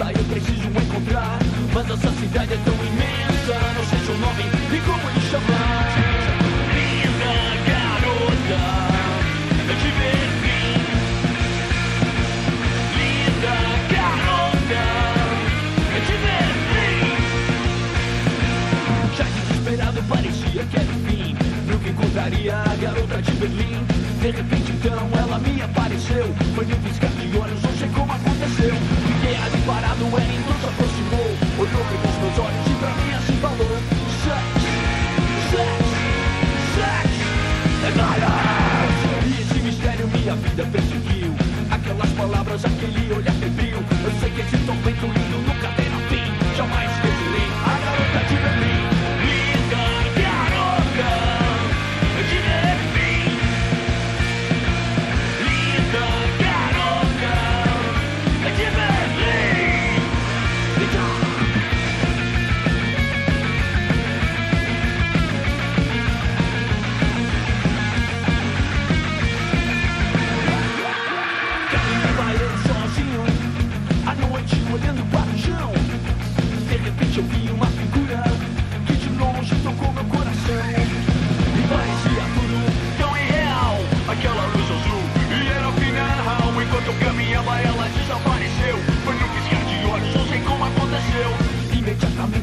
Eu preciso encontrar. Mas essa cidade é tão imensa, não sei seu nome e como lhe chamar. Linda garota, eu te perdi. Linda garota, eu te perdi. Já desesperado parecia que era o fim. Nunca encontraria a garota de Berlim. De repente então ela me apareceu. Foi num piscar olhos, não sei como aconteceu. Fiquei ali parado, ela então se aproximou. Olhou pelos meus olhos e pra mim assim falou: Sex, sex, sex, I E esse mistério minha vida perseguiu. Aquelas palavras, aquele olhar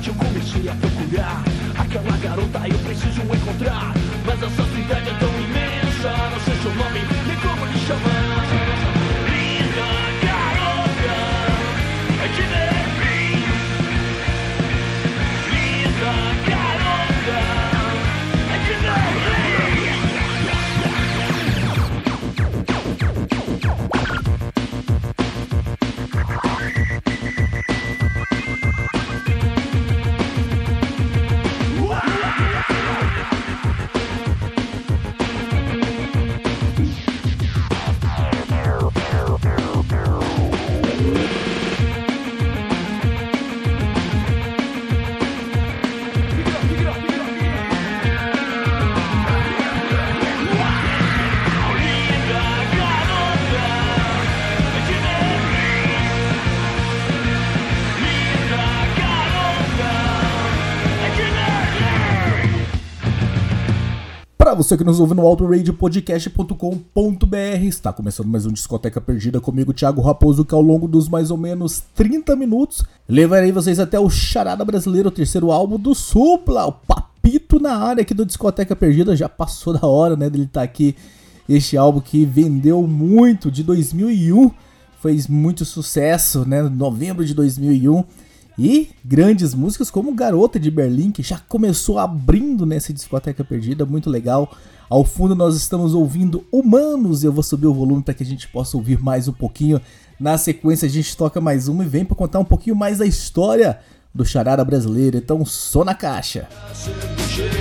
Imediatamente eu comecei a procurar você que nos ouve no autoradiopodcast.com.br, está começando mais um Discoteca Perdida comigo, Thiago Raposo, que ao longo dos mais ou menos 30 minutos levarei vocês até o Charada Brasileiro, o terceiro álbum do Supla, o Papito na área aqui do Discoteca Perdida, já passou da hora, né, dele estar aqui, este álbum que vendeu muito, de 2001, fez muito sucesso, né, novembro de 2001, e grandes músicas como Garota de Berlim, que já começou abrindo nessa discoteca perdida, muito legal. Ao fundo nós estamos ouvindo Humanos, eu vou subir o volume para que a gente possa ouvir mais um pouquinho. Na sequência a gente toca mais uma e vem para contar um pouquinho mais da história do charada brasileiro. Então, só na caixa. do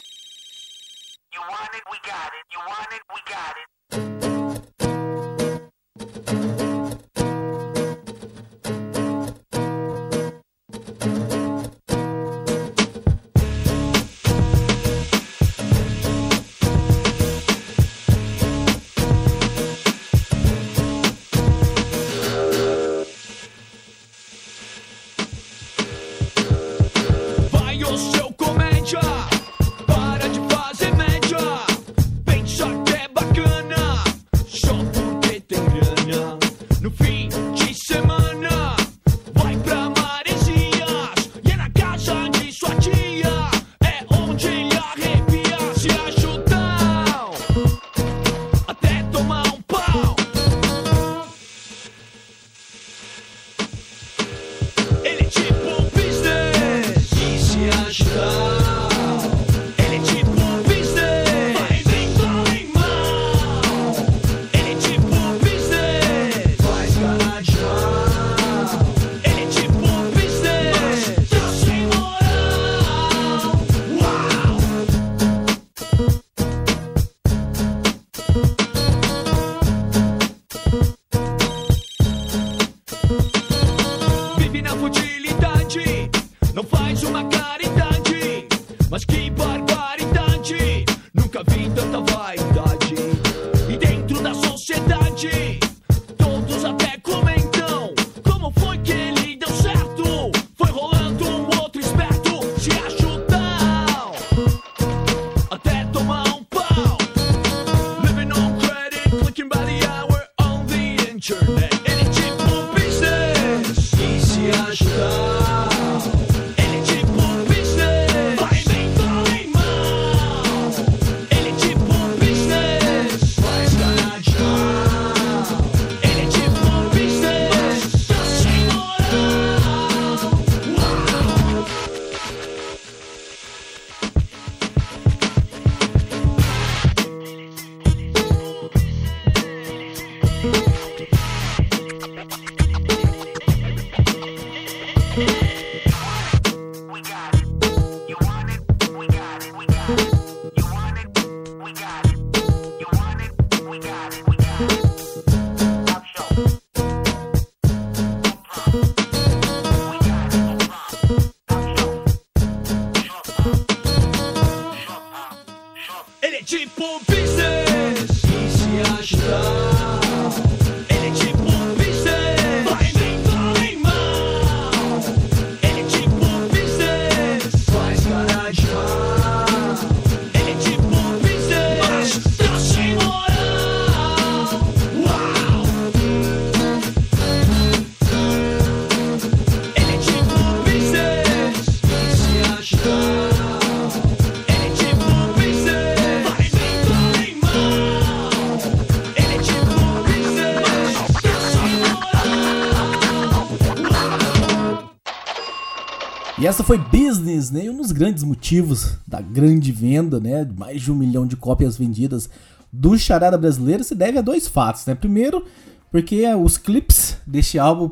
E essa foi Business, né? Um dos grandes motivos da grande venda, né? Mais de um milhão de cópias vendidas do Charada Brasileiro se deve a dois fatos, né? Primeiro, porque os clipes deste álbum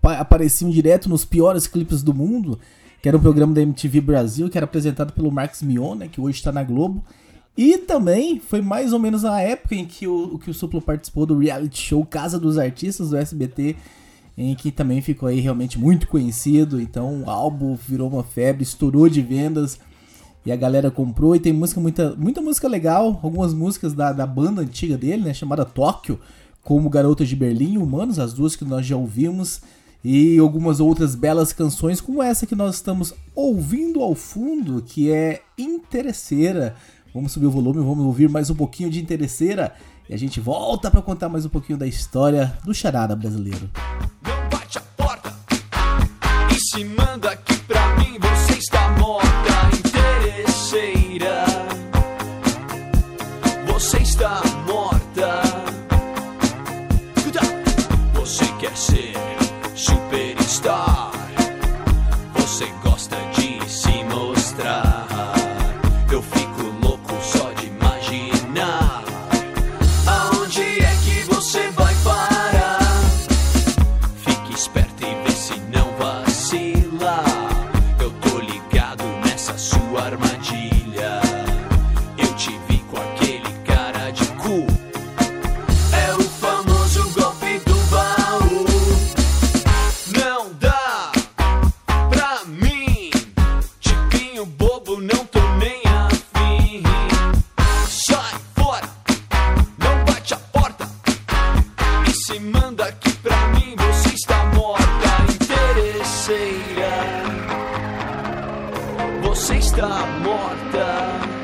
pa- apareciam direto nos piores clipes do mundo, que era um programa da MTV Brasil, que era apresentado pelo Marcos Mion, né? Que hoje está na Globo. E também foi mais ou menos a época em que o, que o Suplo participou do reality show Casa dos Artistas do SBT, em que também ficou aí realmente muito conhecido. Então o álbum virou uma febre, estourou de vendas e a galera comprou. E tem música, muita, muita música legal, algumas músicas da, da banda antiga dele, né, chamada Tóquio, como Garotas de Berlim Humanos, as duas que nós já ouvimos. E algumas outras belas canções, como essa que nós estamos ouvindo ao fundo, que é Interesseira. Vamos subir o volume, vamos ouvir mais um pouquinho de Interesseira. E a gente volta para contar mais um pouquinho da história do charada brasileiro. Não bate a porta e se manda aqui você está morta.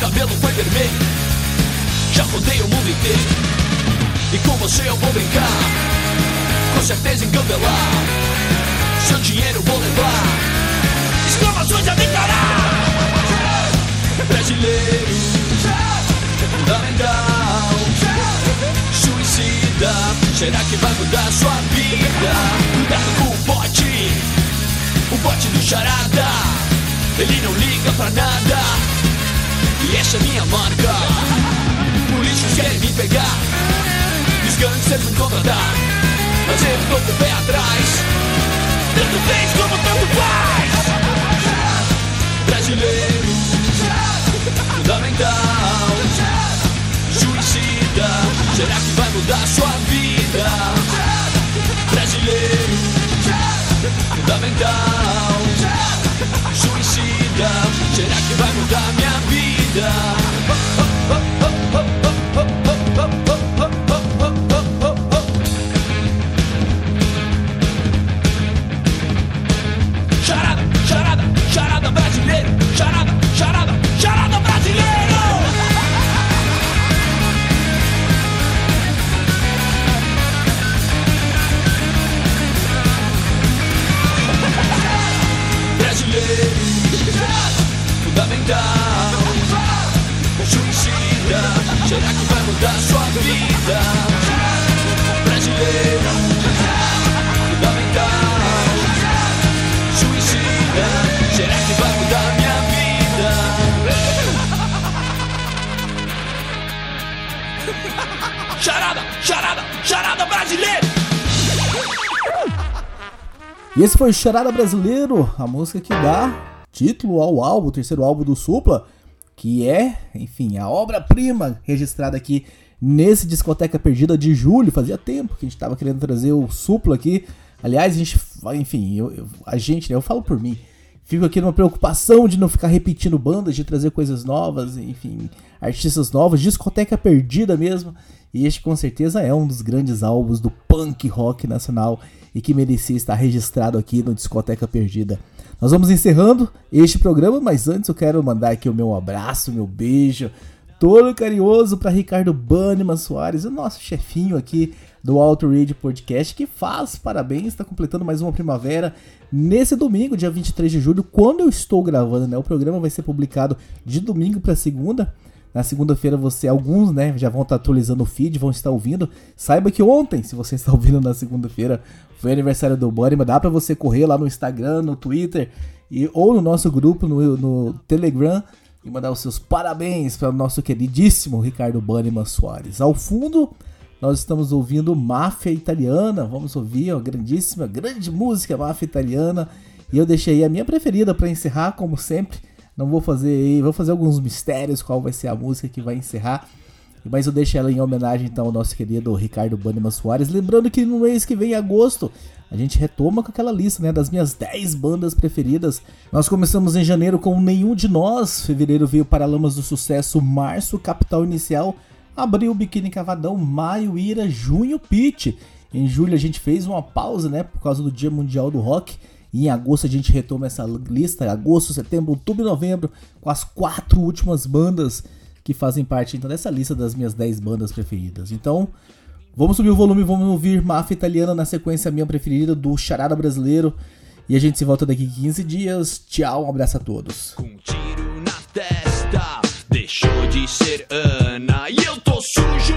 Cabelo foi vermelho, já rodei o mundo inteiro. E com você eu vou brincar, com certeza engambelar. Seu dinheiro vou levar, exclamações a declarar. Brasileiro, fundamental, suicida. Será que vai mudar sua vida? Cuidado com o bote, o bote do charada. Ele não liga pra nada. Essa é minha marca. Polícias querem me pegar, os gangsters me contratar. Mas eu tô com o pé atrás. Tanto fez como tanto faz. Brasileiro, fundamental, suicida. Será que vai mudar sua vida? Brasileiro, fundamental, suicida. Será que vai mudar minha vida? Vida? Brasileiro, fundamental. Será que minha vida? Charada, charada, charada brasileiro. E esse foi Charada Brasileiro, a música que dá título ao álbum, o terceiro álbum do Supla, que é, enfim, a obra-prima registrada aqui nesse Discoteca Perdida de julho. Fazia tempo que a gente tava querendo trazer o Supla aqui. Aliás, a gente, enfim, eu, eu- a gente, né, eu falo por mim, fico aqui numa preocupação de não ficar repetindo bandas, de trazer coisas novas, enfim, artistas novos, Discoteca Perdida mesmo. E este com certeza é um dos grandes álbuns do punk rock nacional e que merecia estar registrado aqui no Discoteca Perdida. Nós vamos encerrando este programa, mas antes eu quero mandar aqui o meu abraço, meu beijo, todo carinhoso para Ricardo Banniman Soares, o nosso chefinho aqui do Alto Radio Podcast, que faz parabéns, está completando mais uma primavera nesse domingo, dia 23 de julho, quando eu estou gravando, né? O programa vai ser publicado de domingo para segunda. Na segunda-feira você, alguns, né, já vão estar atualizando o feed, vão estar ouvindo. Saiba que ontem, se você está ouvindo na segunda-feira, foi aniversário do Bunnyman, dá pra você correr lá no Instagram, no Twitter e, ou no nosso grupo no, no Telegram e mandar os seus parabéns para o nosso queridíssimo Ricardo Bunnyman Soares. Ao fundo, nós estamos ouvindo Máfia Italiana, vamos ouvir a grandíssima, grande música Máfia Italiana. E eu deixei a minha preferida para encerrar, como sempre. Não vou fazer vou fazer alguns mistérios qual vai ser a música que vai encerrar. Mas eu deixo ela em homenagem então ao nosso querido Ricardo Banniman Soares. Lembrando que no mês que vem, em agosto, a gente retoma com aquela lista né, das minhas 10 bandas preferidas. Nós começamos em janeiro com Nenhum de Nós, fevereiro veio Paralamas do Sucesso, março Capital Inicial, abril Biquíni Cavadão, maio Ira, junho Pit. Em julho a gente fez uma pausa né, por causa do Dia Mundial do Rock. E em agosto a gente retoma essa lista, agosto, setembro, outubro e novembro, com as quatro últimas bandas que fazem parte então dessa lista das minhas 10 bandas preferidas. Então, vamos subir o volume, vamos ouvir Máfia Italiana na sequência minha preferida do Charada Brasileiro. E a gente se volta daqui 15 dias. Tchau, um abraço a todos. Um tiro na testa, deixou de ser Ana. E eu tô sujo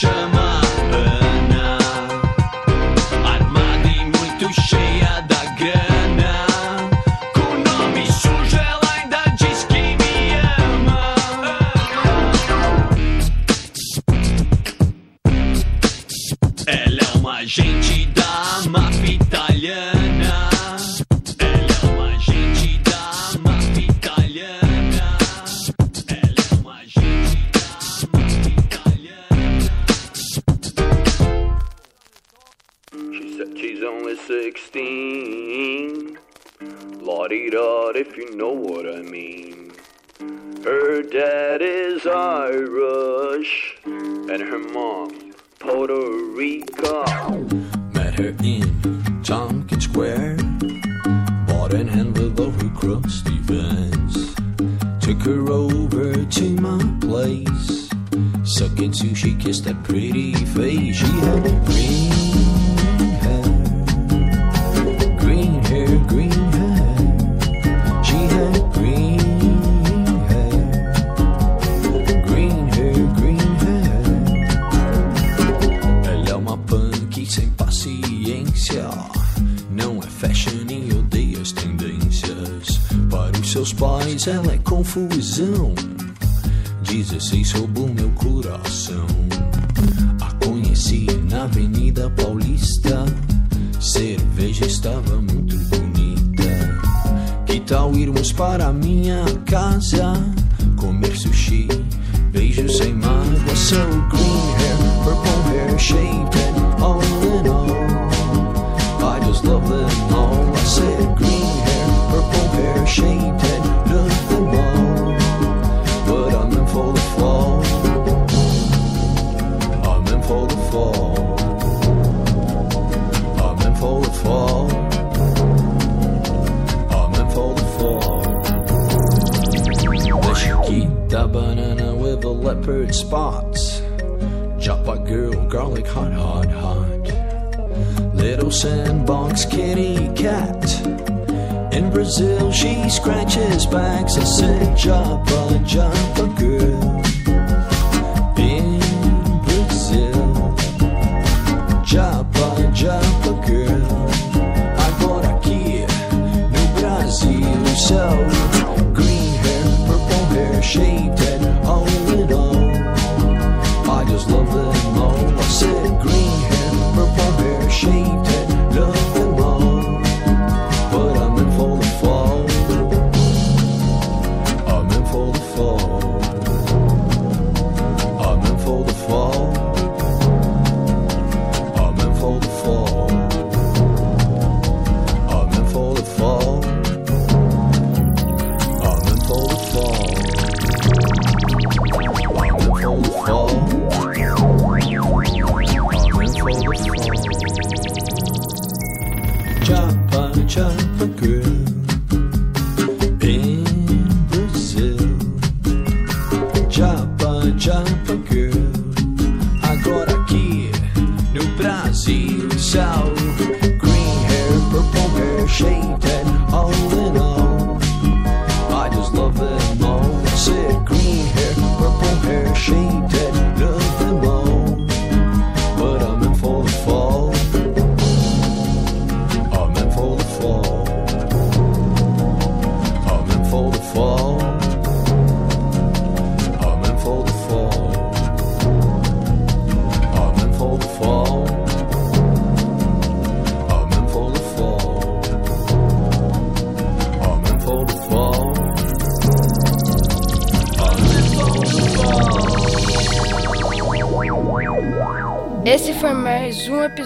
chama And her mom, Puerto Rico. Met her in Tompkins Square. Bought an envelope of crusty Vans. Took her over to my place. Sucking sushi, kissed that pretty face. She had green hair. 16 roubou meu coração. A conheci na Avenida Paulista. Cerveja estava muito bonita. Que tal irmos para minha casa? Comer sushi, beijos sem mágoa. So green hair, purple hair, shaved and all in all. I just love them all. I said green hair, purple hair, shaved Chiquita banana with the leopard spots. Joppa girl, garlic hot, hot, hot. Little sandbox kitty cat. In Brazil, she scratches backs. I said, Joppa, Joppa girl. In Brazil, Joppa, Joppa girl. Agora aqui no Brasil, so Shaved. did.